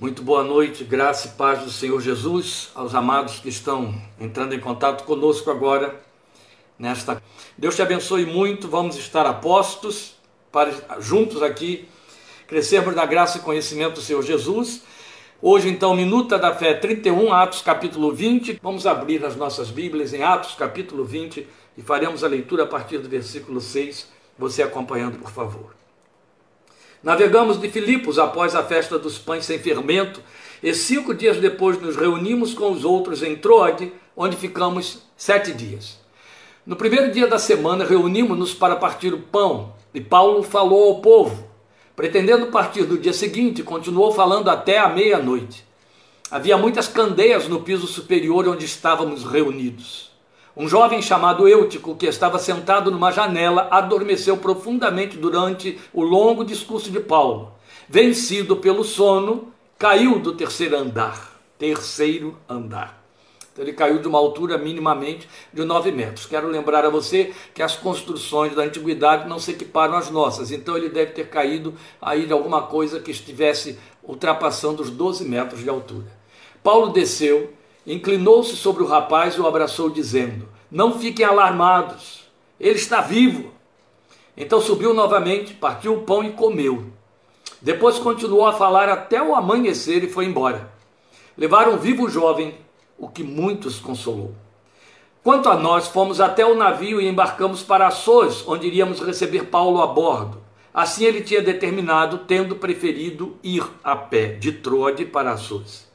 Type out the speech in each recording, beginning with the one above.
Muito boa noite, graça e paz do Senhor Jesus, aos amados que estão entrando em contato conosco agora, nesta. Deus te abençoe muito, vamos estar apostos para juntos aqui crescermos na graça e conhecimento do Senhor Jesus. Hoje, então, Minuta da Fé 31, Atos capítulo 20. Vamos abrir as nossas Bíblias em Atos capítulo 20 e faremos a leitura a partir do versículo 6. Você acompanhando, por favor. Navegamos de Filipos após a festa dos pães sem fermento, e cinco dias depois nos reunimos com os outros em Troade, onde ficamos sete dias. No primeiro dia da semana, reunimos-nos para partir o pão, e Paulo falou ao povo. Pretendendo partir do dia seguinte, continuou falando até a meia-noite. Havia muitas candeias no piso superior onde estávamos reunidos. Um jovem chamado Eutico, que estava sentado numa janela, adormeceu profundamente durante o longo discurso de Paulo. Vencido pelo sono, caiu do terceiro andar. Terceiro andar. Então ele caiu de uma altura minimamente de 9 metros. Quero lembrar a você que as construções da antiguidade não se equiparam às nossas. Então ele deve ter caído aí de alguma coisa que estivesse ultrapassando os 12 metros de altura. Paulo desceu inclinou-se sobre o rapaz e o abraçou, dizendo: Não fiquem alarmados, ele está vivo. Então subiu novamente, partiu o pão e comeu. Depois continuou a falar até o amanhecer e foi embora. Levaram vivo o jovem, o que muitos consolou. Quanto a nós, fomos até o navio e embarcamos para Açores, onde iríamos receber Paulo a bordo. Assim ele tinha determinado, tendo preferido ir a pé de Troade para Açores.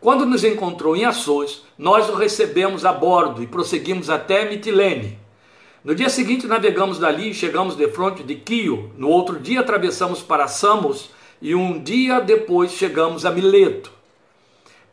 Quando nos encontrou em Açores, nós o recebemos a bordo e prosseguimos até Mitilene. No dia seguinte navegamos dali e chegamos de fronte de Quio. No outro dia atravessamos para Samos e um dia depois chegamos a Mileto.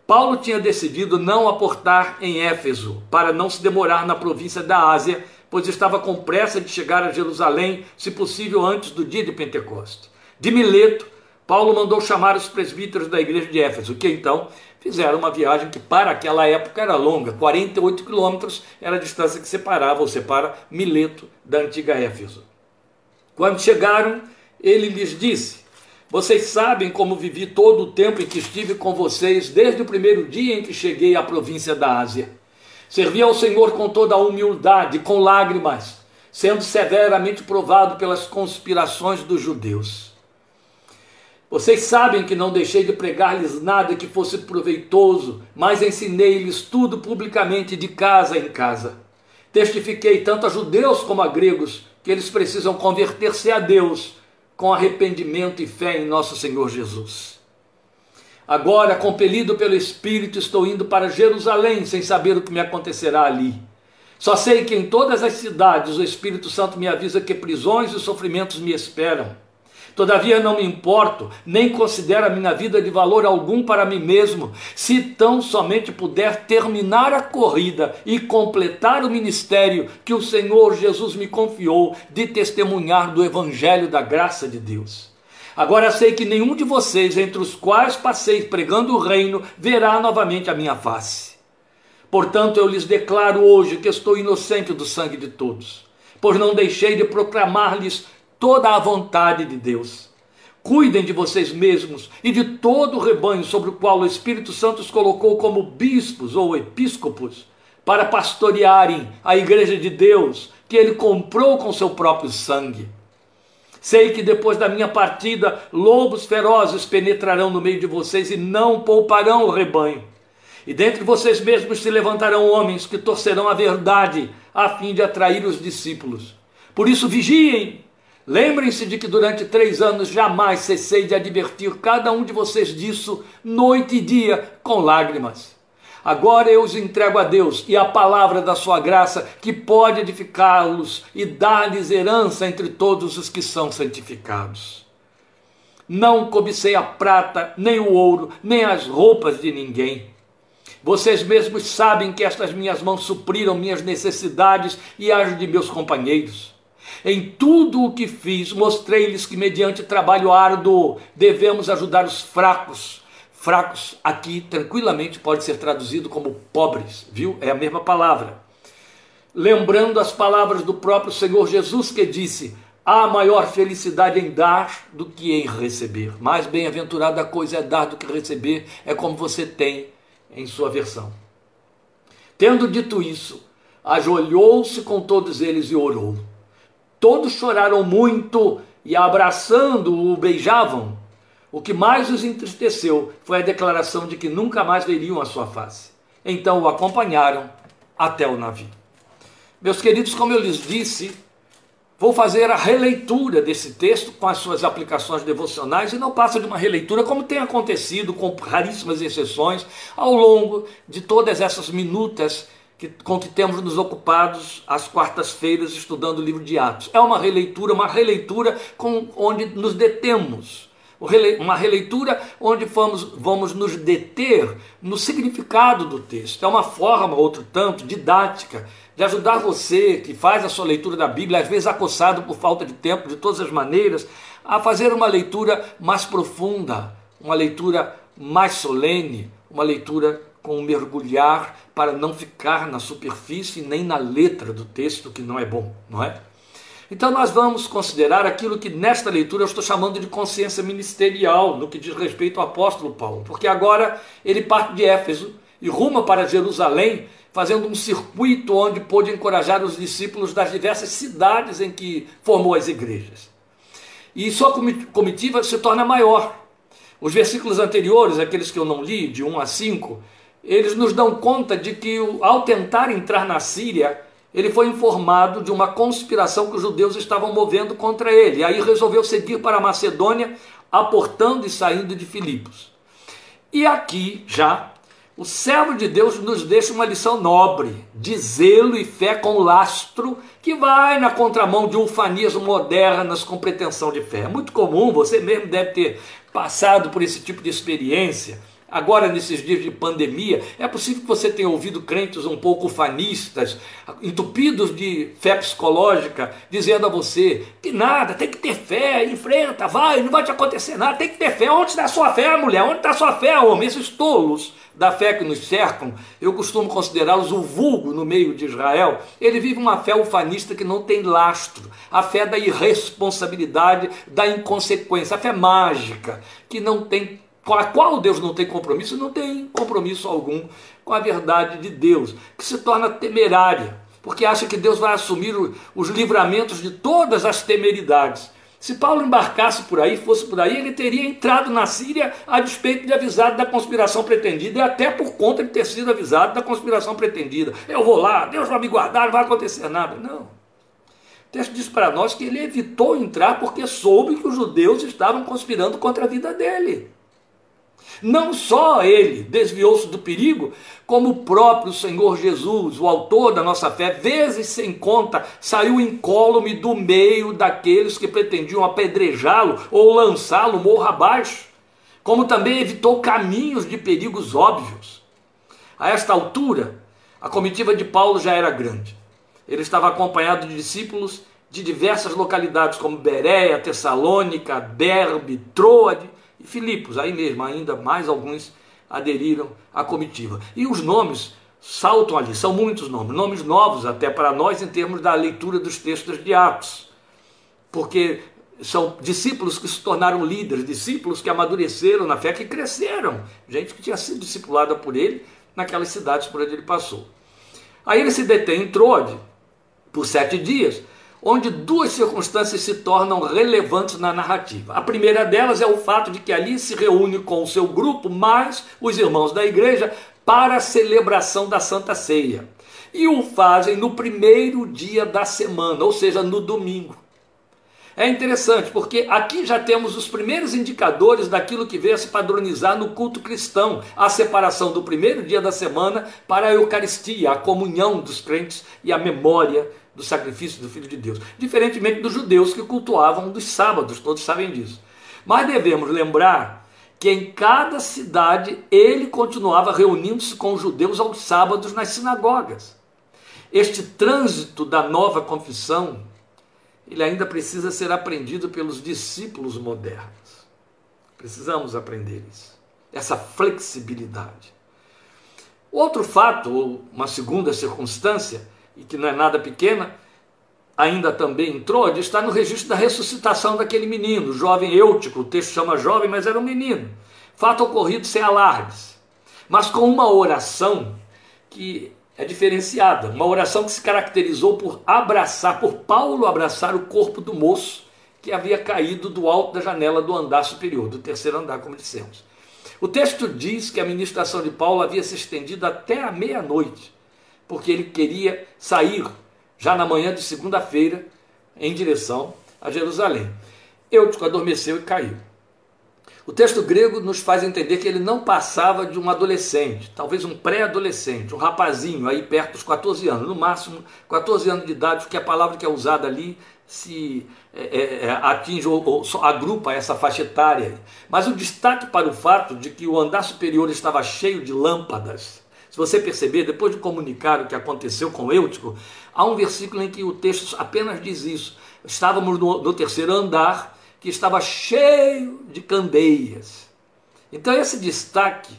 Paulo tinha decidido não aportar em Éfeso para não se demorar na província da Ásia, pois estava com pressa de chegar a Jerusalém, se possível antes do dia de Pentecostes. De Mileto, Paulo mandou chamar os presbíteros da igreja de Éfeso, que então fizeram uma viagem que para aquela época era longa, 48 quilômetros era a distância que separava ou separa Mileto da antiga Éfeso. Quando chegaram, ele lhes disse: Vocês sabem como vivi todo o tempo em que estive com vocês, desde o primeiro dia em que cheguei à província da Ásia. Servi ao Senhor com toda a humildade, com lágrimas, sendo severamente provado pelas conspirações dos judeus. Vocês sabem que não deixei de pregar-lhes nada que fosse proveitoso, mas ensinei-lhes tudo publicamente de casa em casa. Testifiquei tanto a judeus como a gregos que eles precisam converter-se a Deus com arrependimento e fé em nosso Senhor Jesus. Agora, compelido pelo Espírito, estou indo para Jerusalém sem saber o que me acontecerá ali. Só sei que em todas as cidades o Espírito Santo me avisa que prisões e sofrimentos me esperam. Todavia não me importo, nem considero a minha vida de valor algum para mim mesmo, se tão somente puder terminar a corrida e completar o ministério que o Senhor Jesus me confiou de testemunhar do Evangelho da graça de Deus. Agora sei que nenhum de vocês, entre os quais passei pregando o reino, verá novamente a minha face. Portanto, eu lhes declaro hoje que estou inocente do sangue de todos, pois não deixei de proclamar-lhes toda a vontade de Deus. Cuidem de vocês mesmos e de todo o rebanho sobre o qual o Espírito Santo os colocou como bispos ou episcopos, para pastorearem a igreja de Deus, que ele comprou com seu próprio sangue. Sei que depois da minha partida, lobos ferozes penetrarão no meio de vocês e não pouparão o rebanho. E dentre vocês mesmos se levantarão homens que torcerão a verdade, a fim de atrair os discípulos. Por isso, vigiem, Lembrem-se de que durante três anos jamais cessei de advertir cada um de vocês disso, noite e dia, com lágrimas. Agora eu os entrego a Deus e a palavra da sua graça, que pode edificá-los e dar-lhes herança entre todos os que são santificados. Não cobicei a prata, nem o ouro, nem as roupas de ninguém. Vocês mesmos sabem que estas minhas mãos supriram minhas necessidades e as de meus companheiros. Em tudo o que fiz, mostrei-lhes que, mediante trabalho árduo, devemos ajudar os fracos. Fracos aqui tranquilamente pode ser traduzido como pobres, viu? É a mesma palavra. Lembrando as palavras do próprio Senhor Jesus que disse: há maior felicidade em dar do que em receber. Mais bem-aventurada coisa é dar do que receber, é como você tem em sua versão. Tendo dito isso, ajoelhou-se com todos eles e orou. Todos choraram muito e, abraçando-o, beijavam. O que mais os entristeceu foi a declaração de que nunca mais veriam a sua face. Então o acompanharam até o navio. Meus queridos, como eu lhes disse, Vou fazer a releitura desse texto com as suas aplicações devocionais e não passa de uma releitura como tem acontecido, com raríssimas exceções, ao longo de todas essas minutas que, com que temos nos ocupados às quartas-feiras estudando o livro de Atos. É uma releitura, uma releitura com, onde nos detemos. Uma releitura onde vamos, vamos nos deter no significado do texto. É uma forma, outro tanto, didática de ajudar você que faz a sua leitura da Bíblia, às vezes acossado por falta de tempo, de todas as maneiras, a fazer uma leitura mais profunda, uma leitura mais solene, uma leitura com mergulhar para não ficar na superfície nem na letra do texto, que não é bom, não é? Então nós vamos considerar aquilo que nesta leitura eu estou chamando de consciência ministerial, no que diz respeito ao apóstolo Paulo, porque agora ele parte de Éfeso e ruma para Jerusalém fazendo um circuito onde pôde encorajar os discípulos das diversas cidades em que formou as igrejas. E sua comitiva se torna maior. Os versículos anteriores, aqueles que eu não li, de 1 a 5, eles nos dão conta de que, ao tentar entrar na Síria, ele foi informado de uma conspiração que os judeus estavam movendo contra ele. Aí resolveu seguir para a Macedônia, aportando e saindo de Filipos. E aqui, já, o servo de Deus nos deixa uma lição nobre, de zelo e fé com lastro, que vai na contramão de ufanismo modernas com pretensão de fé. É muito comum, você mesmo deve ter passado por esse tipo de experiência. Agora, nesses dias de pandemia, é possível que você tenha ouvido crentes um pouco fanistas, entupidos de fé psicológica, dizendo a você que nada, tem que ter fé, enfrenta, vai, não vai te acontecer nada, tem que ter fé. Onde está a sua fé, mulher? Onde está a sua fé, homem? Esses tolos da fé que nos cercam, eu costumo considerá-los o vulgo no meio de Israel. Ele vive uma fé ufanista que não tem lastro, a fé da irresponsabilidade, da inconsequência, a fé mágica, que não tem com a qual Deus não tem compromisso, não tem compromisso algum com a verdade de Deus, que se torna temerária, porque acha que Deus vai assumir os livramentos de todas as temeridades. Se Paulo embarcasse por aí, fosse por aí, ele teria entrado na Síria a despeito de avisado da conspiração pretendida e até por conta de ter sido avisado da conspiração pretendida. Eu vou lá, Deus vai me guardar, não vai acontecer nada. Não. O texto diz para nós que ele evitou entrar porque soube que os judeus estavam conspirando contra a vida dele. Não só ele desviou-se do perigo, como o próprio Senhor Jesus, o autor da nossa fé, vezes sem conta, saiu incólume do meio daqueles que pretendiam apedrejá-lo ou lançá-lo morro abaixo, como também evitou caminhos de perigos óbvios. A esta altura, a comitiva de Paulo já era grande. Ele estava acompanhado de discípulos de diversas localidades, como Beréia, Tessalônica, Derbe, Troade Filipos, aí mesmo, ainda mais alguns aderiram à comitiva. E os nomes saltam ali, são muitos nomes, nomes novos até para nós em termos da leitura dos textos de Atos, porque são discípulos que se tornaram líderes, discípulos que amadureceram na fé, que cresceram, gente que tinha sido discipulada por ele naquelas cidades por onde ele passou. Aí ele se detém em Trode por sete dias, onde duas circunstâncias se tornam relevantes na narrativa. A primeira delas é o fato de que ali se reúne com o seu grupo mais os irmãos da igreja para a celebração da Santa Ceia. E o fazem no primeiro dia da semana, ou seja, no domingo. É interessante porque aqui já temos os primeiros indicadores daquilo que veio a se padronizar no culto cristão, a separação do primeiro dia da semana para a Eucaristia, a comunhão dos crentes e a memória do sacrifício do Filho de Deus, diferentemente dos judeus que cultuavam dos sábados, todos sabem disso. Mas devemos lembrar que em cada cidade ele continuava reunindo-se com os judeus aos sábados nas sinagogas. Este trânsito da nova confissão, ele ainda precisa ser aprendido pelos discípulos modernos. Precisamos aprender isso, essa flexibilidade. Outro fato, ou uma segunda circunstância, e que não é nada pequena, ainda também entrou está no registro da ressuscitação daquele menino, jovem Eutico, o texto chama jovem, mas era um menino. Fato ocorrido sem alardes, mas com uma oração que é diferenciada, uma oração que se caracterizou por abraçar, por Paulo abraçar o corpo do moço que havia caído do alto da janela do andar superior, do terceiro andar, como dissemos. O texto diz que a ministração de Paulo havia se estendido até a meia-noite, porque ele queria sair já na manhã de segunda-feira em direção a Jerusalém. Eutico adormeceu e caiu. O texto grego nos faz entender que ele não passava de um adolescente, talvez um pré-adolescente, um rapazinho aí perto dos 14 anos, no máximo 14 anos de idade, porque a palavra que é usada ali se é, é, é, atinge ou, ou agrupa essa faixa etária. Mas o destaque para o fato de que o andar superior estava cheio de lâmpadas. Se você perceber, depois de comunicar o que aconteceu com Eutico, há um versículo em que o texto apenas diz isso. Estávamos no, no terceiro andar que estava cheio de candeias. Então, esse destaque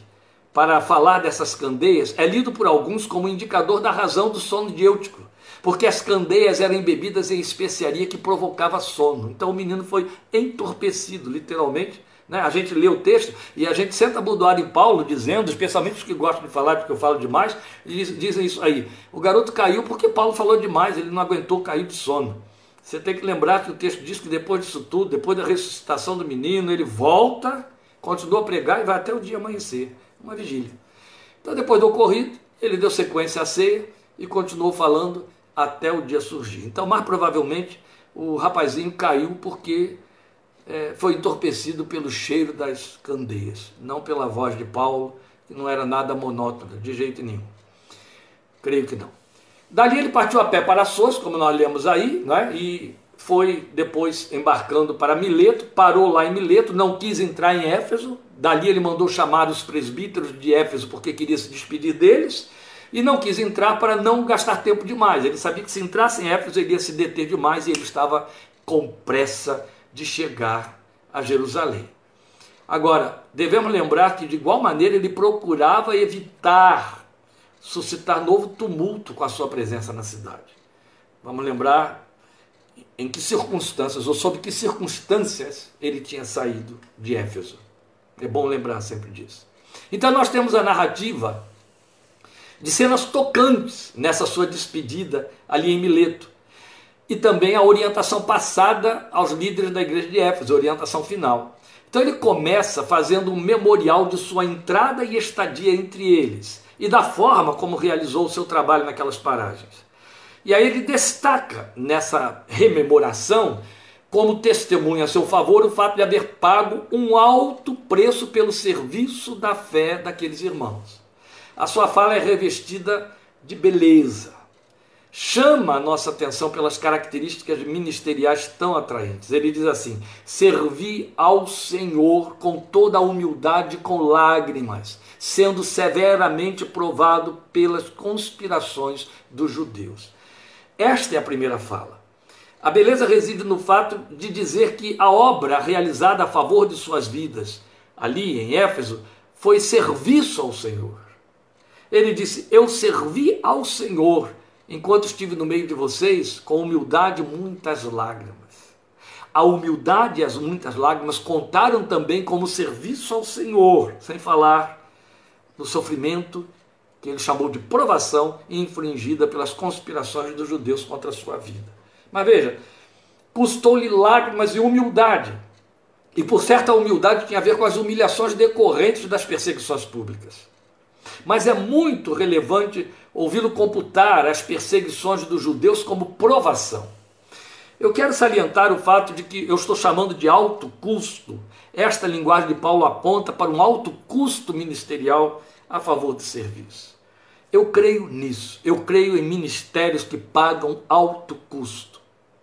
para falar dessas candeias é lido por alguns como indicador da razão do sono de Eutico, porque as candeias eram embebidas em especiaria que provocava sono. Então, o menino foi entorpecido, literalmente. Né? A gente lê o texto e a gente senta a em Paulo dizendo, especialmente os que gostam de falar, porque eu falo demais, dizem isso aí. O garoto caiu porque Paulo falou demais, ele não aguentou cair de sono. Você tem que lembrar que o texto diz que depois disso tudo, depois da ressuscitação do menino, ele volta, continua a pregar e vai até o dia amanhecer, uma vigília. Então, depois do ocorrido, ele deu sequência à ceia e continuou falando até o dia surgir. Então, mais provavelmente, o rapazinho caiu porque é, foi entorpecido pelo cheiro das candeias, não pela voz de Paulo, que não era nada monótona, de jeito nenhum. Creio que não. Dali ele partiu a pé para Sos, como nós lemos aí, né? e foi depois embarcando para Mileto, parou lá em Mileto, não quis entrar em Éfeso, dali ele mandou chamar os presbíteros de Éfeso porque queria se despedir deles, e não quis entrar para não gastar tempo demais. Ele sabia que se entrasse em Éfeso ele ia se deter demais e ele estava com pressa de chegar a Jerusalém. Agora, devemos lembrar que de igual maneira ele procurava evitar suscitar novo tumulto com a sua presença na cidade. Vamos lembrar em que circunstâncias, ou sob que circunstâncias ele tinha saído de Éfeso. É bom lembrar sempre disso. Então nós temos a narrativa de cenas tocantes nessa sua despedida ali em Mileto. E também a orientação passada aos líderes da igreja de Éfeso, orientação final. Então ele começa fazendo um memorial de sua entrada e estadia entre eles e da forma como realizou o seu trabalho naquelas paragens. E aí ele destaca nessa rememoração, como testemunha a seu favor, o fato de haver pago um alto preço pelo serviço da fé daqueles irmãos. A sua fala é revestida de beleza, chama a nossa atenção pelas características ministeriais tão atraentes. Ele diz assim: servi ao Senhor com toda a humildade, com lágrimas, sendo severamente provado pelas conspirações dos judeus. Esta é a primeira fala. A beleza reside no fato de dizer que a obra realizada a favor de suas vidas, ali em Éfeso, foi serviço ao Senhor. Ele disse: Eu servi ao Senhor enquanto estive no meio de vocês, com humildade, muitas lágrimas. A humildade e as muitas lágrimas contaram também como serviço ao Senhor, sem falar no sofrimento que ele chamou de provação infringida pelas conspirações dos judeus contra a sua vida. Mas veja, custou-lhe lágrimas e humildade. E por certa humildade tinha a ver com as humilhações decorrentes das perseguições públicas. Mas é muito relevante ouvi-lo computar as perseguições dos judeus como provação. Eu quero salientar o fato de que eu estou chamando de alto custo. Esta linguagem de Paulo aponta para um alto custo ministerial a favor do serviço. Eu creio nisso. Eu creio em ministérios que pagam alto custo.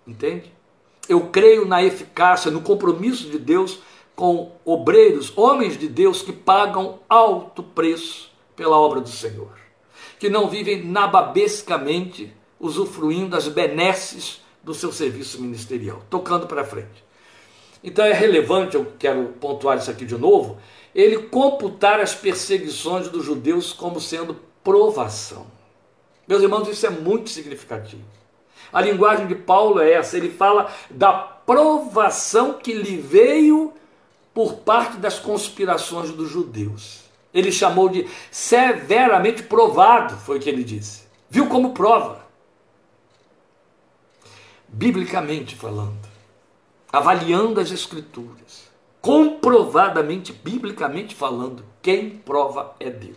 Entende? Eu creio na eficácia, no compromisso de Deus com obreiros, homens de Deus que pagam alto preço pela obra do Senhor, que não vivem nababescamente usufruindo das benesses do seu serviço ministerial, tocando para frente. Então é relevante, eu quero pontuar isso aqui de novo, ele computar as perseguições dos judeus como sendo provação. Meus irmãos, isso é muito significativo. A linguagem de Paulo é essa, ele fala da provação que lhe veio por parte das conspirações dos judeus. Ele chamou de severamente provado, foi o que ele disse. Viu como prova. Biblicamente falando, avaliando as Escrituras, comprovadamente, biblicamente falando, quem prova é Deus.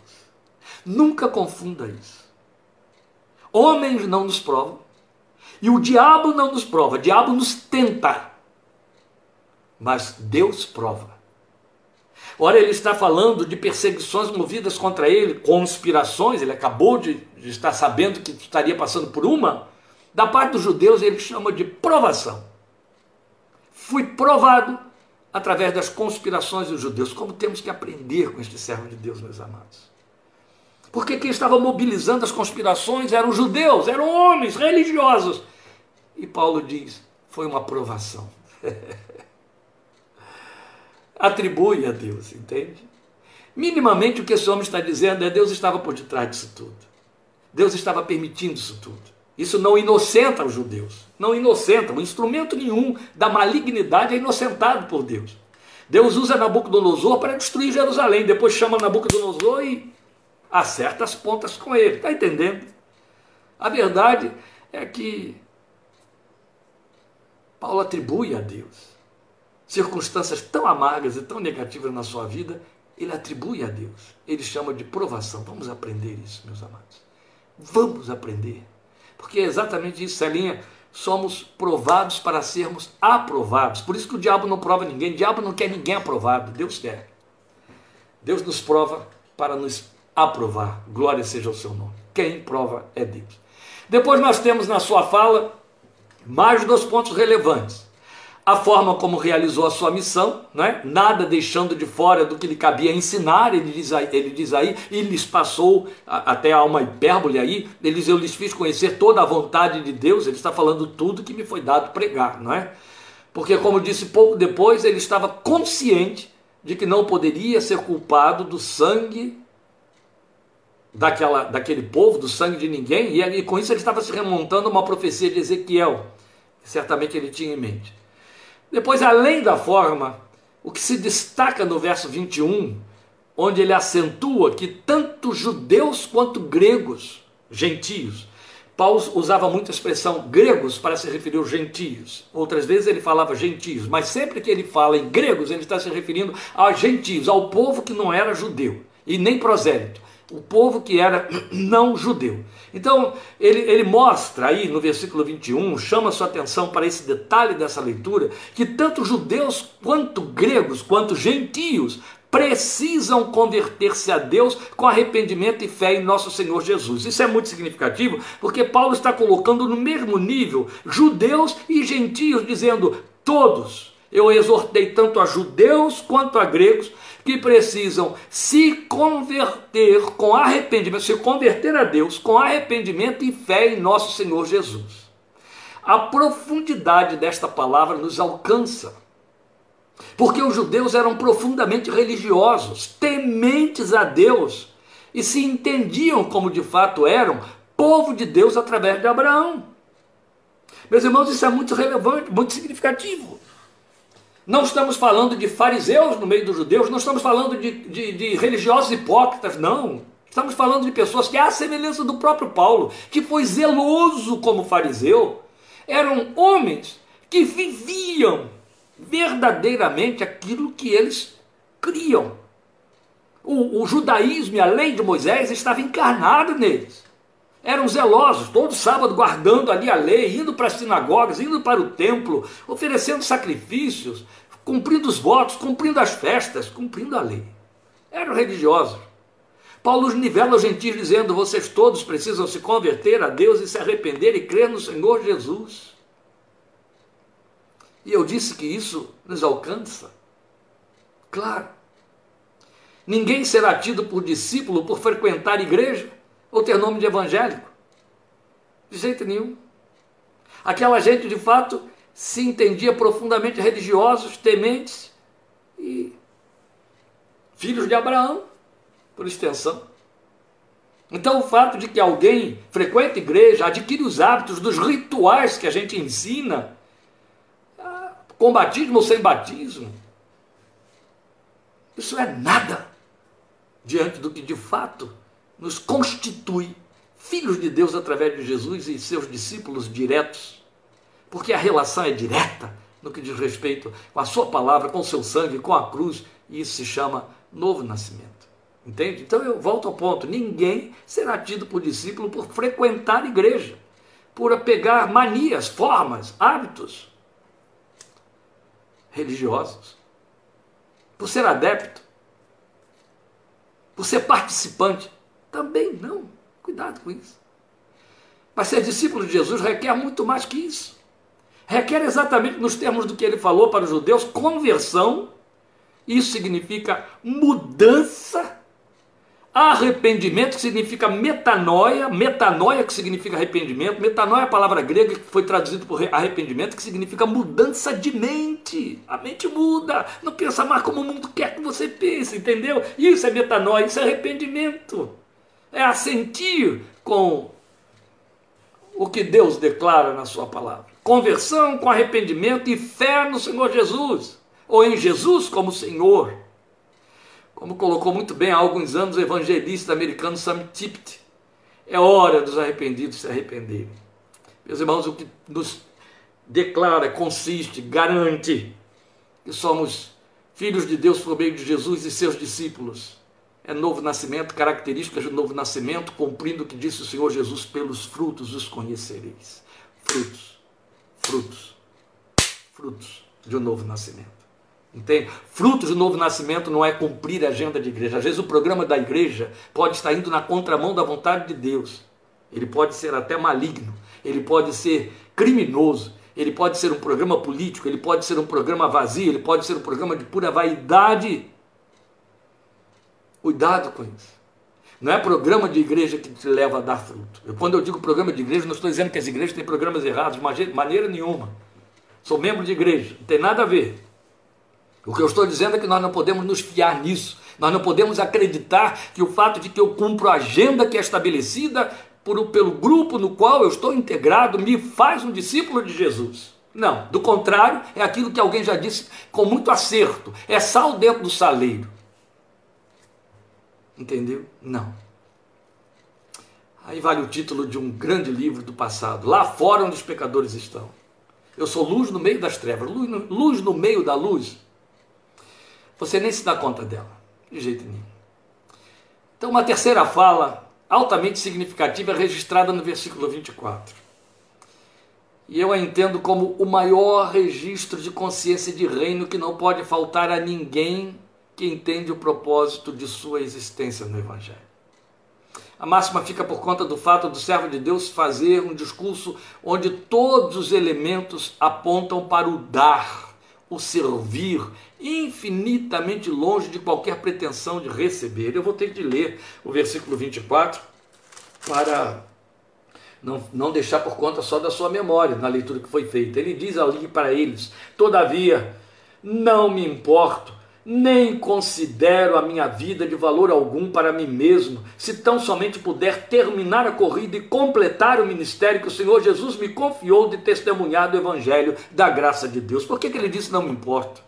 Nunca confunda isso. Homens não nos provam e o diabo não nos prova, o diabo nos tenta, mas Deus prova. Ora, ele está falando de perseguições movidas contra ele, conspirações, ele acabou de, estar sabendo que estaria passando por uma. Da parte dos judeus, ele chama de provação. Fui provado através das conspirações dos judeus. Como temos que aprender com este servo de Deus, meus amados. Porque quem estava mobilizando as conspirações eram judeus, eram homens religiosos. E Paulo diz: foi uma provação. Atribui a Deus, entende? Minimamente o que esse homem está dizendo é Deus estava por detrás disso tudo. Deus estava permitindo isso tudo. Isso não inocenta os judeus. Não inocenta. Um instrumento nenhum da malignidade é inocentado por Deus. Deus usa Nabucodonosor para destruir Jerusalém. Depois chama Nabucodonosor e acerta as pontas com ele. Está entendendo? A verdade é que Paulo atribui a Deus circunstâncias tão amargas e tão negativas na sua vida, ele atribui a Deus. Ele chama de provação. Vamos aprender isso, meus amados. Vamos aprender. Porque é exatamente isso, Celinha. Somos provados para sermos aprovados. Por isso que o diabo não prova ninguém. O diabo não quer ninguém aprovado. Deus quer. Deus nos prova para nos aprovar. Glória seja o seu nome. Quem prova é Deus. Depois nós temos na sua fala mais dois pontos relevantes a forma como realizou a sua missão, é? nada deixando de fora do que lhe cabia ensinar, ele diz aí, ele diz aí e lhes passou, até há uma hipérbole aí, ele diz, eu lhes fiz conhecer toda a vontade de Deus, ele está falando tudo que me foi dado pregar, não é? Porque, como disse pouco depois, ele estava consciente de que não poderia ser culpado do sangue daquela, daquele povo, do sangue de ninguém, e, e com isso ele estava se remontando a uma profecia de Ezequiel, certamente ele tinha em mente. Depois, além da forma, o que se destaca no verso 21, onde ele acentua que tanto judeus quanto gregos, gentios, Paulo usava muito a expressão gregos para se referir aos gentios. Outras vezes ele falava gentios, mas sempre que ele fala em gregos, ele está se referindo a gentios, ao povo que não era judeu e nem prosélito o povo que era não judeu. Então, ele, ele mostra aí no versículo 21, chama sua atenção para esse detalhe dessa leitura, que tanto judeus quanto gregos, quanto gentios, precisam converter-se a Deus com arrependimento e fé em nosso Senhor Jesus. Isso é muito significativo, porque Paulo está colocando no mesmo nível judeus e gentios, dizendo: todos. Eu exortei tanto a judeus quanto a gregos que precisam se converter com arrependimento, se converter a Deus com arrependimento e fé em nosso Senhor Jesus. A profundidade desta palavra nos alcança. Porque os judeus eram profundamente religiosos, tementes a Deus e se entendiam como de fato eram povo de Deus através de Abraão. Meus irmãos, isso é muito relevante, muito significativo. Não estamos falando de fariseus no meio dos judeus, não estamos falando de, de, de religiosos hipócritas, não. Estamos falando de pessoas que, à semelhança do próprio Paulo, que foi zeloso como fariseu, eram homens que viviam verdadeiramente aquilo que eles criam. O, o judaísmo e a lei de Moisés estava encarnado neles eram zelosos, todo sábado guardando ali a lei, indo para as sinagogas, indo para o templo, oferecendo sacrifícios, cumprindo os votos, cumprindo as festas, cumprindo a lei. Eram religiosos. Paulo os nivela aos gentios dizendo: vocês todos precisam se converter a Deus e se arrepender e crer no Senhor Jesus. E eu disse que isso nos alcança. Claro. Ninguém será tido por discípulo por frequentar igreja ou ter nome de evangélico. De jeito nenhum. Aquela gente, de fato, se entendia profundamente religiosos, tementes e filhos de Abraão, por extensão. Então, o fato de que alguém frequenta a igreja, adquire os hábitos dos rituais que a gente ensina, ah, com batismo ou sem batismo, isso é nada diante do que de fato nos constitui filhos de Deus através de Jesus e seus discípulos diretos, porque a relação é direta no que diz respeito com a sua palavra, com o seu sangue, com a cruz, e isso se chama novo nascimento. Entende? Então eu volto ao ponto: ninguém será tido por discípulo por frequentar a igreja, por pegar manias, formas, hábitos religiosos, por ser adepto, por ser participante. Também não. Cuidado com isso. Mas ser discípulo de Jesus requer muito mais que isso. Requer exatamente nos termos do que ele falou para os judeus, conversão. Isso significa mudança Arrependimento, que significa metanoia, metanoia, que significa arrependimento, metanoia é a palavra grega que foi traduzida por arrependimento, que significa mudança de mente. A mente muda, não pensa mais como o mundo quer que você pense, entendeu? Isso é metanoia, isso é arrependimento. É assentir com o que Deus declara na Sua palavra. Conversão com arrependimento e fé no Senhor Jesus, ou em Jesus como Senhor como colocou muito bem há alguns anos o evangelista americano Sam Tippett, é hora dos arrependidos se arrependerem. Meus irmãos, o que nos declara, consiste, garante que somos filhos de Deus por meio de Jesus e seus discípulos. É novo nascimento, características do novo nascimento, cumprindo o que disse o Senhor Jesus: pelos frutos os conhecereis. Frutos, frutos, frutos de um novo nascimento. Entende? Frutos do novo nascimento não é cumprir a agenda de igreja. Às vezes o programa da igreja pode estar indo na contramão da vontade de Deus. Ele pode ser até maligno, ele pode ser criminoso, ele pode ser um programa político, ele pode ser um programa vazio, ele pode ser um programa de pura vaidade. Cuidado com isso. Não é programa de igreja que te leva a dar fruto. Eu, quando eu digo programa de igreja, não estou dizendo que as igrejas têm programas errados, de maneira nenhuma. Sou membro de igreja, não tem nada a ver. O que eu estou dizendo é que nós não podemos nos fiar nisso. Nós não podemos acreditar que o fato de que eu cumpro a agenda que é estabelecida por, pelo grupo no qual eu estou integrado me faz um discípulo de Jesus. Não, do contrário, é aquilo que alguém já disse com muito acerto: é sal dentro do saleiro. Entendeu? Não. Aí vale o título de um grande livro do passado: Lá fora onde os pecadores estão. Eu sou luz no meio das trevas, luz no, luz no meio da luz você nem se dá conta dela, de jeito nenhum. Então, uma terceira fala altamente significativa é registrada no versículo 24. E eu a entendo como o maior registro de consciência de reino que não pode faltar a ninguém que entende o propósito de sua existência no Evangelho. A máxima fica por conta do fato do servo de Deus fazer um discurso onde todos os elementos apontam para o dar o servir, infinitamente longe de qualquer pretensão de receber. Eu vou ter que ler o versículo 24 para não, não deixar por conta só da sua memória na leitura que foi feita. Ele diz ali para eles: Todavia, não me importo nem considero a minha vida de valor algum para mim mesmo, se tão somente puder terminar a corrida e completar o ministério que o Senhor Jesus me confiou de testemunhar do Evangelho da graça de Deus. Por que, que ele disse não me importa?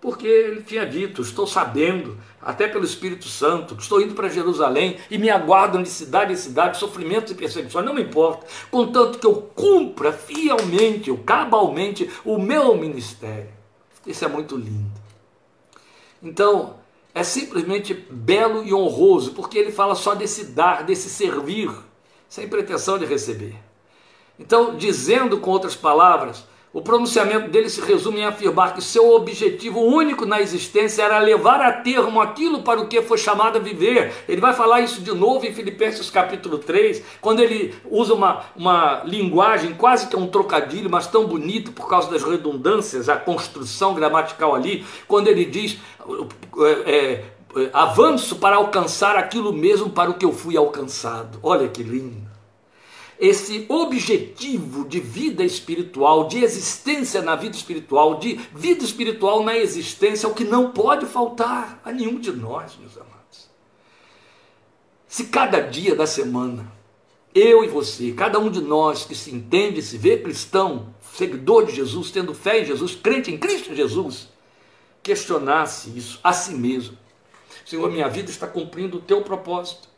Porque ele tinha dito, estou sabendo, até pelo Espírito Santo, que estou indo para Jerusalém e me aguardam de cidade em cidade sofrimentos e perseguições, não me importa, contanto que eu cumpra fielmente, ou cabalmente, o meu ministério. Isso é muito lindo. Então, é simplesmente belo e honroso, porque ele fala só desse dar, desse servir, sem pretensão de receber. Então, dizendo com outras palavras, o pronunciamento dele se resume em afirmar que seu objetivo único na existência era levar a termo aquilo para o que foi chamado a viver. Ele vai falar isso de novo em Filipenses capítulo 3, quando ele usa uma, uma linguagem quase que um trocadilho, mas tão bonito por causa das redundâncias, a construção gramatical ali, quando ele diz é, é, avanço para alcançar aquilo mesmo para o que eu fui alcançado. Olha que lindo esse objetivo de vida espiritual, de existência na vida espiritual, de vida espiritual na existência, é o que não pode faltar a nenhum de nós, meus amados. Se cada dia da semana, eu e você, cada um de nós que se entende, se vê cristão, seguidor de Jesus, tendo fé em Jesus, crente em Cristo Jesus, questionasse isso a si mesmo. Senhor, minha vida está cumprindo o teu propósito.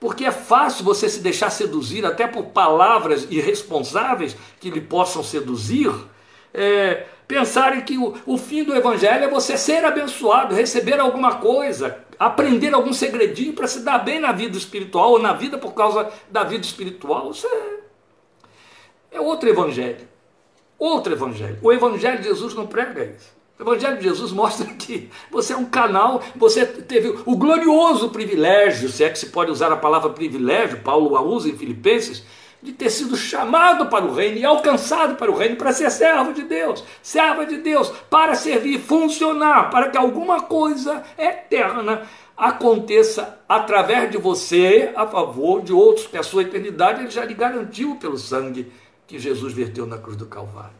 Porque é fácil você se deixar seduzir até por palavras irresponsáveis que lhe possam seduzir, é, pensarem que o, o fim do evangelho é você ser abençoado, receber alguma coisa, aprender algum segredinho para se dar bem na vida espiritual ou na vida por causa da vida espiritual. Isso é, é outro evangelho. Outro evangelho. O evangelho de Jesus não prega isso. O Evangelho de Jesus mostra que você é um canal, você teve o glorioso privilégio, se é que se pode usar a palavra privilégio, Paulo a usa em Filipenses, de ter sido chamado para o reino e alcançado para o reino para ser servo de Deus, serva de Deus, para servir, funcionar, para que alguma coisa eterna aconteça através de você a favor de outros, que a sua eternidade ele já lhe garantiu pelo sangue que Jesus verteu na cruz do Calvário.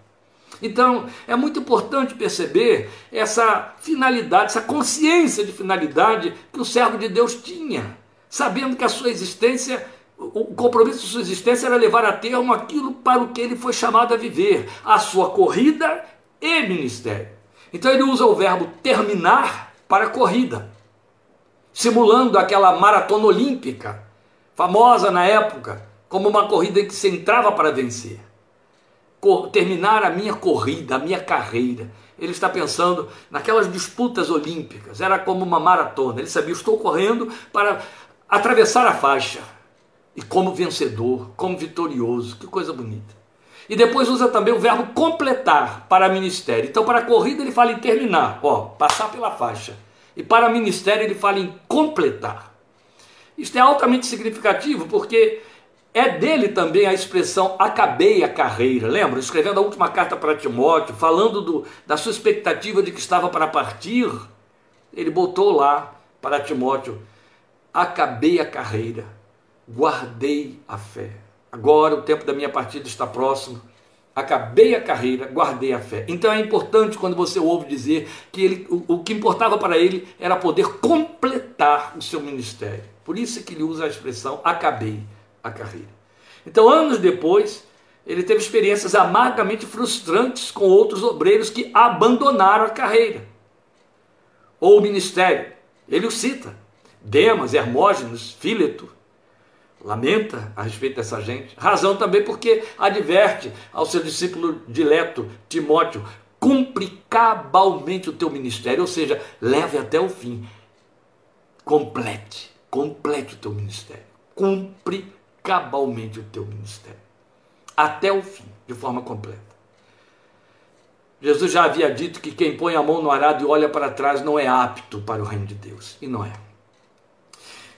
Então, é muito importante perceber essa finalidade, essa consciência de finalidade que o servo de Deus tinha, sabendo que a sua existência, o compromisso de sua existência era levar a termo aquilo para o que ele foi chamado a viver, a sua corrida e ministério. Então, ele usa o verbo terminar para corrida, simulando aquela maratona olímpica, famosa na época, como uma corrida em que se entrava para vencer terminar a minha corrida, a minha carreira. Ele está pensando naquelas disputas olímpicas, era como uma maratona. Ele sabia, estou correndo para atravessar a faixa. E como vencedor, como vitorioso, que coisa bonita. E depois usa também o verbo completar para ministério. Então, para corrida ele fala em terminar, ó, passar pela faixa. E para ministério ele fala em completar. Isto é altamente significativo porque é dele também a expressão acabei a carreira. Lembra? Escrevendo a última carta para Timóteo, falando do, da sua expectativa de que estava para partir, ele botou lá para Timóteo: acabei a carreira, guardei a fé. Agora o tempo da minha partida está próximo. Acabei a carreira, guardei a fé. Então é importante quando você ouve dizer que ele, o, o que importava para ele era poder completar o seu ministério. Por isso é que ele usa a expressão acabei a carreira. Então, anos depois, ele teve experiências amargamente frustrantes com outros obreiros que abandonaram a carreira ou o ministério. Ele o cita: Demas, Hermógenes, Fíleto. Lamenta a respeito dessa gente. Razão também porque adverte ao seu discípulo dileto, Timóteo: cumpre cabalmente o teu ministério, ou seja, leve até o fim. Complete, complete o teu ministério. Cumpre cabalmente o teu ministério, até o fim, de forma completa. Jesus já havia dito que quem põe a mão no arado e olha para trás não é apto para o reino de Deus, e não é.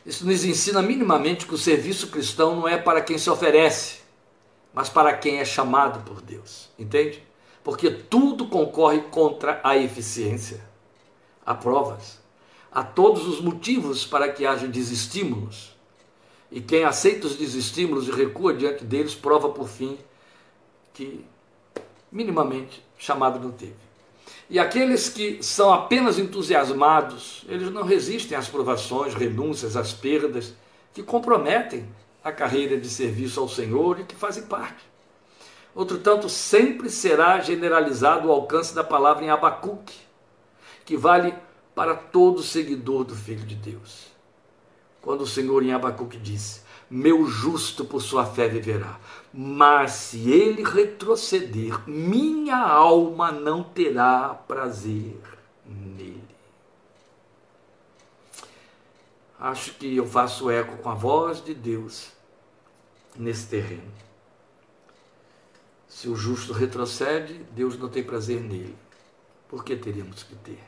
Isso nos ensina minimamente que o serviço cristão não é para quem se oferece, mas para quem é chamado por Deus, entende? Porque tudo concorre contra a eficiência. Há provas, há todos os motivos para que haja desestímulos e quem aceita os desestímulos e recua diante deles, prova por fim que minimamente chamado não teve. E aqueles que são apenas entusiasmados, eles não resistem às provações, renúncias, às perdas que comprometem a carreira de serviço ao Senhor e que fazem parte. Outro tanto, sempre será generalizado o alcance da palavra em Abacuque, que vale para todo seguidor do Filho de Deus quando o Senhor em Abacuque disse: Meu justo por sua fé viverá, mas se ele retroceder, minha alma não terá prazer nele. Acho que eu faço eco com a voz de Deus nesse terreno. Se o justo retrocede, Deus não tem prazer nele. Por que teríamos que ter?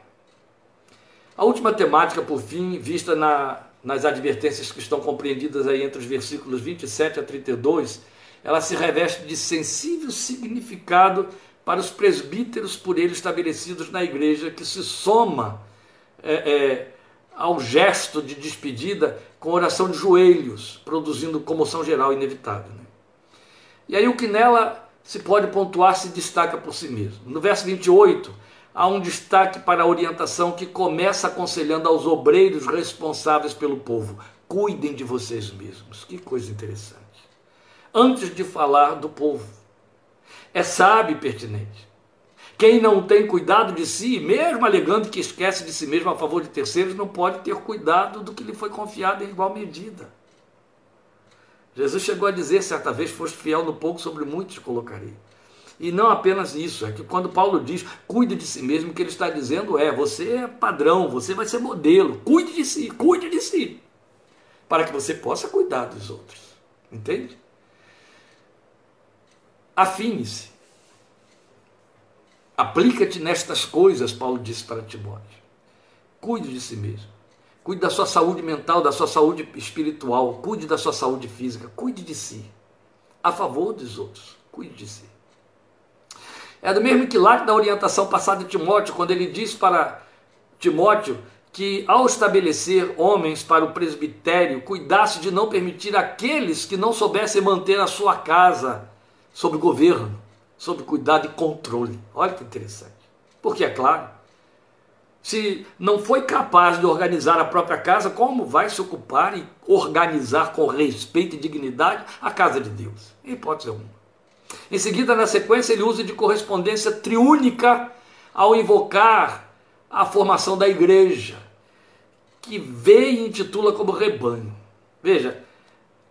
A última temática, por fim, vista na nas advertências que estão compreendidas aí entre os versículos 27 a 32, ela se reveste de sensível significado para os presbíteros por ele estabelecidos na igreja, que se soma é, é, ao gesto de despedida com oração de joelhos, produzindo comoção geral inevitável. Né? E aí o que nela se pode pontuar se destaca por si mesmo. No verso 28, há um destaque para a orientação que começa aconselhando aos obreiros responsáveis pelo povo: cuidem de vocês mesmos. Que coisa interessante. Antes de falar do povo, é sábio e pertinente. Quem não tem cuidado de si, mesmo alegando que esquece de si mesmo a favor de terceiros, não pode ter cuidado do que lhe foi confiado em igual medida. Jesus chegou a dizer certa vez: Foste fiel no pouco, sobre muitos colocarei. E não apenas isso, é que quando Paulo diz cuide de si mesmo, o que ele está dizendo é: você é padrão, você vai ser modelo, cuide de si, cuide de si, para que você possa cuidar dos outros. Entende? Afine-se Aplica-te nestas coisas, Paulo disse para Timóteo. Cuide de si mesmo. Cuide da sua saúde mental, da sua saúde espiritual. Cuide da sua saúde física. Cuide de si. A favor dos outros. Cuide de si. É do mesmo que lá da orientação passada de Timóteo, quando ele disse para Timóteo que, ao estabelecer homens para o presbitério, cuidasse de não permitir aqueles que não soubessem manter a sua casa sob governo sob cuidado e controle. Olha que interessante. Porque, é claro, se não foi capaz de organizar a própria casa, como vai se ocupar e organizar com respeito e dignidade a casa de Deus? Hipótese alguma. Em seguida, na sequência, ele usa de correspondência triúnica ao invocar a formação da igreja, que vê e intitula como rebanho. Veja,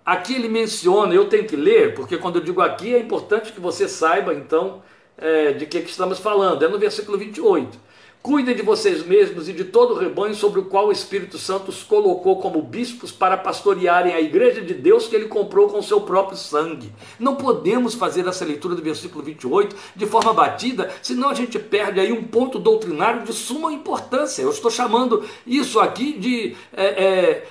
Aqui ele menciona, eu tenho que ler, porque quando eu digo aqui é importante que você saiba então é, de que, que estamos falando. É no versículo 28. Cuidem de vocês mesmos e de todo o rebanho sobre o qual o Espírito Santo os colocou como bispos para pastorearem a igreja de Deus que ele comprou com seu próprio sangue. Não podemos fazer essa leitura do versículo 28 de forma batida, senão a gente perde aí um ponto doutrinário de suma importância. Eu estou chamando isso aqui de é, é,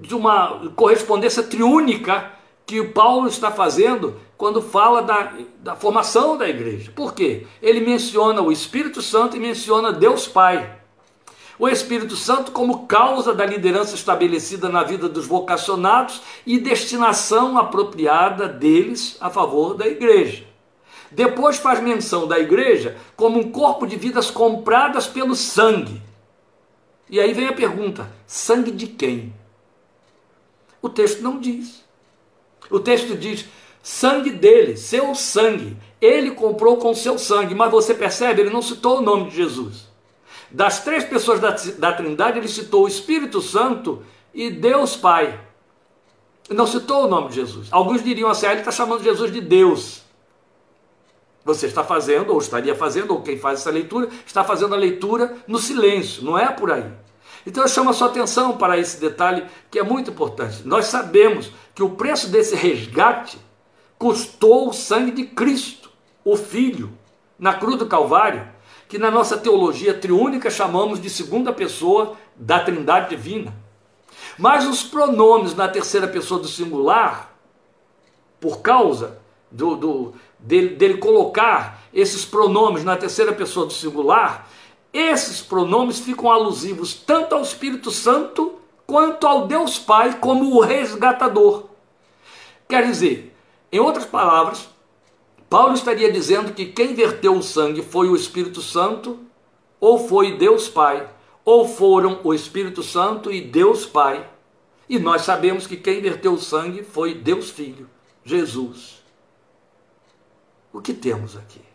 de uma correspondência triúnica que Paulo está fazendo quando fala da, da formação da igreja. Por quê? Ele menciona o Espírito Santo e menciona Deus Pai. O Espírito Santo como causa da liderança estabelecida na vida dos vocacionados e destinação apropriada deles a favor da igreja. Depois faz menção da igreja como um corpo de vidas compradas pelo sangue. E aí vem a pergunta: sangue de quem? O texto não diz. O texto diz: sangue dele, seu sangue. Ele comprou com seu sangue, mas você percebe, ele não citou o nome de Jesus. Das três pessoas da, da Trindade, ele citou o Espírito Santo e Deus Pai. Não citou o nome de Jesus. Alguns diriam assim: ah, ele está chamando Jesus de Deus. Você está fazendo, ou estaria fazendo, ou quem faz essa leitura, está fazendo a leitura no silêncio, não é por aí. Então eu chamo a sua atenção para esse detalhe que é muito importante. Nós sabemos que o preço desse resgate custou o sangue de Cristo, o Filho, na cruz do Calvário, que na nossa teologia triúnica chamamos de segunda pessoa da Trindade Divina. Mas os pronomes na terceira pessoa do singular, por causa do, do dele, dele colocar esses pronomes na terceira pessoa do singular, esses pronomes ficam alusivos tanto ao Espírito Santo quanto ao Deus Pai como o resgatador. Quer dizer, em outras palavras, Paulo estaria dizendo que quem verteu o sangue foi o Espírito Santo, ou foi Deus Pai, ou foram o Espírito Santo e Deus Pai. E nós sabemos que quem verteu o sangue foi Deus Filho, Jesus. O que temos aqui?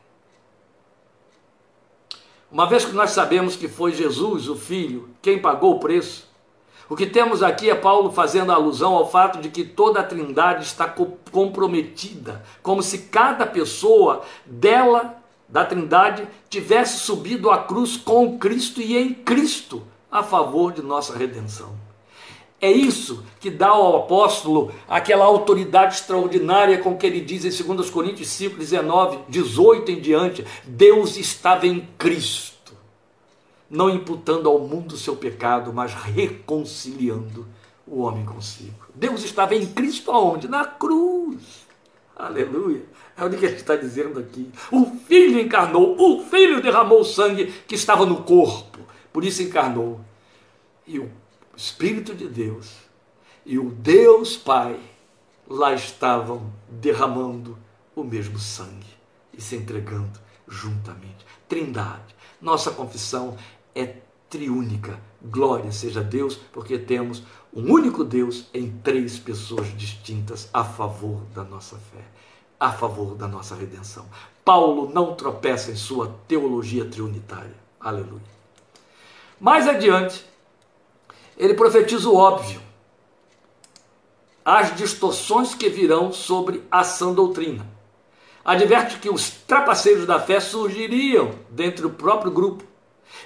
Uma vez que nós sabemos que foi Jesus, o Filho, quem pagou o preço, o que temos aqui é Paulo fazendo alusão ao fato de que toda a Trindade está comprometida, como se cada pessoa dela, da Trindade, tivesse subido à cruz com Cristo e em Cristo a favor de nossa redenção. É isso que dá ao apóstolo aquela autoridade extraordinária com que ele diz em 2 Coríntios 5, 19, 18 em diante: Deus estava em Cristo, não imputando ao mundo o seu pecado, mas reconciliando o homem consigo. Deus estava em Cristo aonde? Na cruz. Aleluia. É o que ele está dizendo aqui. O Filho encarnou, o Filho derramou o sangue que estava no corpo, por isso encarnou. E o o Espírito de Deus e o Deus Pai lá estavam derramando o mesmo sangue e se entregando juntamente. Trindade. Nossa confissão é triúnica. Glória seja a Deus, porque temos um único Deus em três pessoas distintas a favor da nossa fé, a favor da nossa redenção. Paulo não tropeça em sua teologia triunitária. Aleluia. Mais adiante, ele profetiza o óbvio, as distorções que virão sobre a sã doutrina. Adverte que os trapaceiros da fé surgiriam dentro do próprio grupo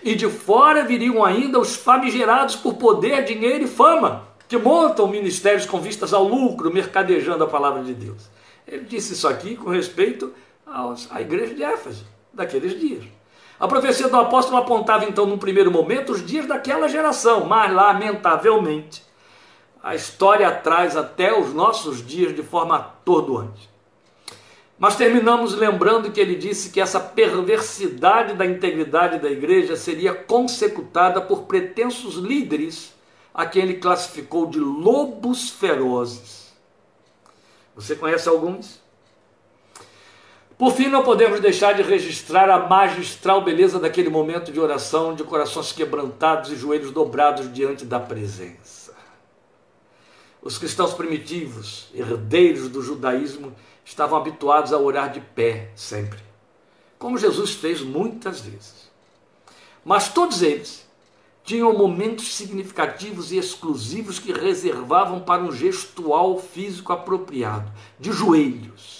e de fora viriam ainda os famigerados por poder, dinheiro e fama, que montam ministérios com vistas ao lucro, mercadejando a palavra de Deus. Ele disse isso aqui com respeito aos, à igreja de Éfeso, daqueles dias. A profecia do apóstolo apontava então, num primeiro momento, os dias daquela geração, mas lamentavelmente, a história traz até os nossos dias de forma atordoante. Mas terminamos lembrando que ele disse que essa perversidade da integridade da igreja seria consecutada por pretensos líderes, a quem ele classificou de lobos ferozes. Você conhece alguns? Por fim, não podemos deixar de registrar a magistral beleza daquele momento de oração, de corações quebrantados e joelhos dobrados diante da presença. Os cristãos primitivos, herdeiros do judaísmo, estavam habituados a orar de pé sempre, como Jesus fez muitas vezes. Mas todos eles tinham momentos significativos e exclusivos que reservavam para um gestual físico apropriado, de joelhos,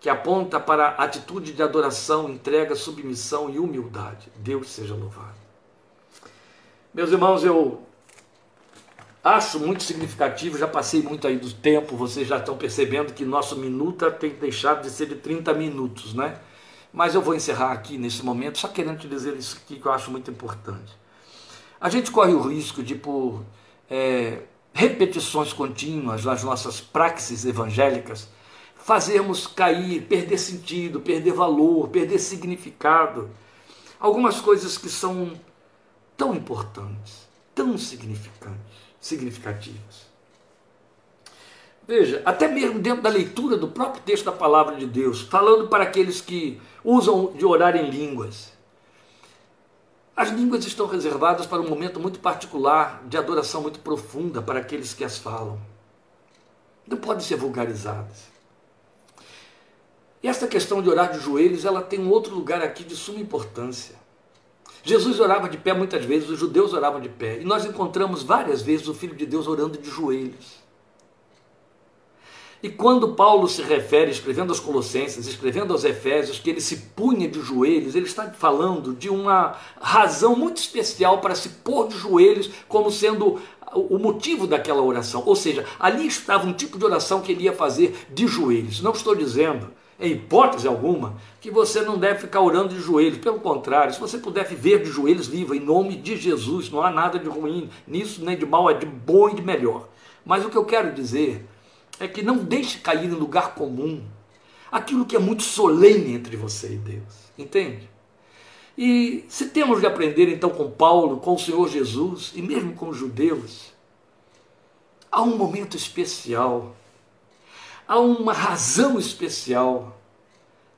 que aponta para a atitude de adoração, entrega, submissão e humildade. Deus seja louvado. Meus irmãos, eu Acho muito significativo, já passei muito aí do tempo, vocês já estão percebendo que nosso minuta tem deixado de ser de 30 minutos, né? Mas eu vou encerrar aqui nesse momento, só querendo te dizer isso aqui que eu acho muito importante. A gente corre o risco de, por é, repetições contínuas nas nossas praxes evangélicas, fazermos cair, perder sentido, perder valor, perder significado. Algumas coisas que são tão importantes, tão significantes significativas. Veja, até mesmo dentro da leitura do próprio texto da palavra de Deus, falando para aqueles que usam de orar em línguas. As línguas estão reservadas para um momento muito particular, de adoração muito profunda para aqueles que as falam. Não podem ser vulgarizadas. E esta questão de orar de joelhos, ela tem um outro lugar aqui de suma importância. Jesus orava de pé muitas vezes, os judeus oravam de pé. E nós encontramos várias vezes o Filho de Deus orando de joelhos. E quando Paulo se refere, escrevendo aos Colossenses, escrevendo aos Efésios, que ele se punha de joelhos, ele está falando de uma razão muito especial para se pôr de joelhos, como sendo o motivo daquela oração. Ou seja, ali estava um tipo de oração que ele ia fazer de joelhos. Não estou dizendo em hipótese alguma, que você não deve ficar orando de joelhos. Pelo contrário, se você puder viver de joelhos, viva em nome de Jesus. Não há nada de ruim nisso, nem de mal, é de bom e de melhor. Mas o que eu quero dizer é que não deixe cair em lugar comum aquilo que é muito solene entre você e Deus. Entende? E se temos de aprender então com Paulo, com o Senhor Jesus e mesmo com os judeus, há um momento especial há uma razão especial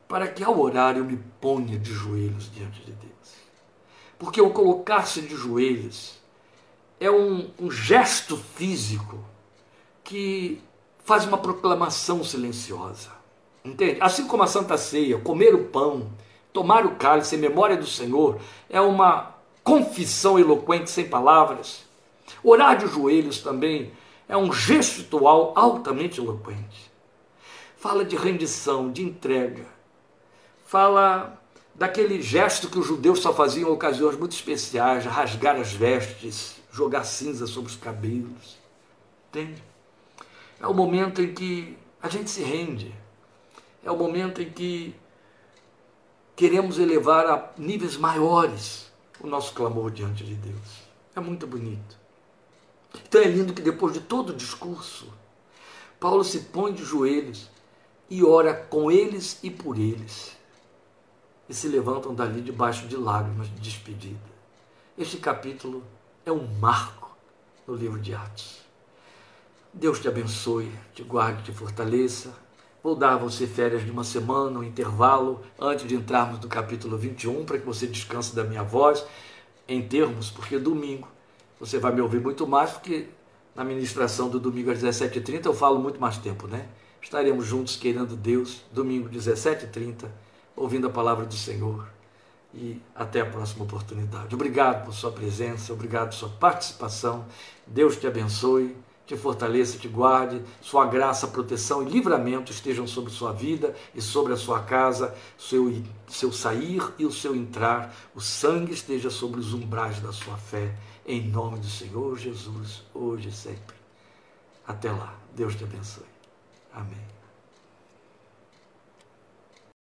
para que ao orar eu me ponha de joelhos diante de Deus. Porque o colocar-se de joelhos é um, um gesto físico que faz uma proclamação silenciosa. Entende? Assim como a Santa Ceia, comer o pão, tomar o cálice em memória do Senhor, é uma confissão eloquente sem palavras. Orar de joelhos também é um gestual altamente eloquente fala de rendição, de entrega, fala daquele gesto que os judeus só faziam em ocasiões muito especiais, rasgar as vestes, jogar cinza sobre os cabelos. Entende? É o momento em que a gente se rende. É o momento em que queremos elevar a níveis maiores o nosso clamor diante de Deus. É muito bonito. Então é lindo que depois de todo o discurso, Paulo se põe de joelhos e ora com eles e por eles. E se levantam dali debaixo de lágrimas de despedida. Este capítulo é um marco no livro de Atos. Deus te abençoe, te guarde, te fortaleça. Vou dar a você férias de uma semana, um intervalo, antes de entrarmos no capítulo 21, para que você descanse da minha voz. em termos, porque domingo você vai me ouvir muito mais, porque na ministração do domingo às 17h30 eu falo muito mais tempo, né? Estaremos juntos querendo Deus, domingo 17h30, ouvindo a palavra do Senhor. E até a próxima oportunidade. Obrigado por sua presença, obrigado por sua participação. Deus te abençoe te fortaleça, te guarde, sua graça, proteção e livramento estejam sobre sua vida e sobre a sua casa, seu, seu sair e o seu entrar, o sangue esteja sobre os umbrais da sua fé, em nome do Senhor Jesus, hoje e sempre. Até lá, Deus te abençoe. Amén.